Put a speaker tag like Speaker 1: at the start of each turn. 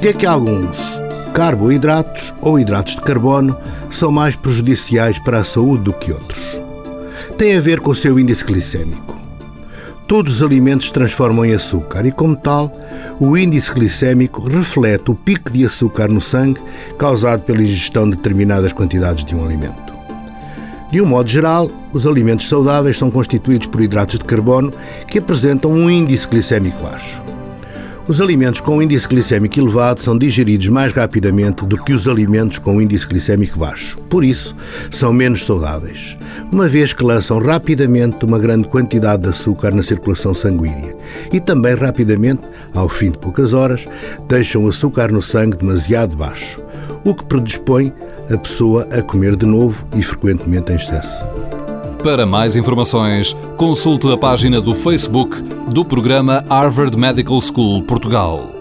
Speaker 1: Porque é que alguns carboidratos ou hidratos de carbono são mais prejudiciais para a saúde do que outros? Tem a ver com o seu índice glicêmico. Todos os alimentos transformam em açúcar e, como tal, o índice glicêmico reflete o pico de açúcar no sangue causado pela ingestão de determinadas quantidades de um alimento. De um modo geral, os alimentos saudáveis são constituídos por hidratos de carbono que apresentam um índice glicêmico baixo. Os alimentos com índice glicêmico elevado são digeridos mais rapidamente do que os alimentos com índice glicêmico baixo. Por isso, são menos saudáveis, uma vez que lançam rapidamente uma grande quantidade de açúcar na circulação sanguínea e também rapidamente, ao fim de poucas horas, deixam o açúcar no sangue demasiado baixo, o que predispõe a pessoa a comer de novo e frequentemente em excesso.
Speaker 2: Para mais informações, consulte a página do Facebook do programa Harvard Medical School Portugal.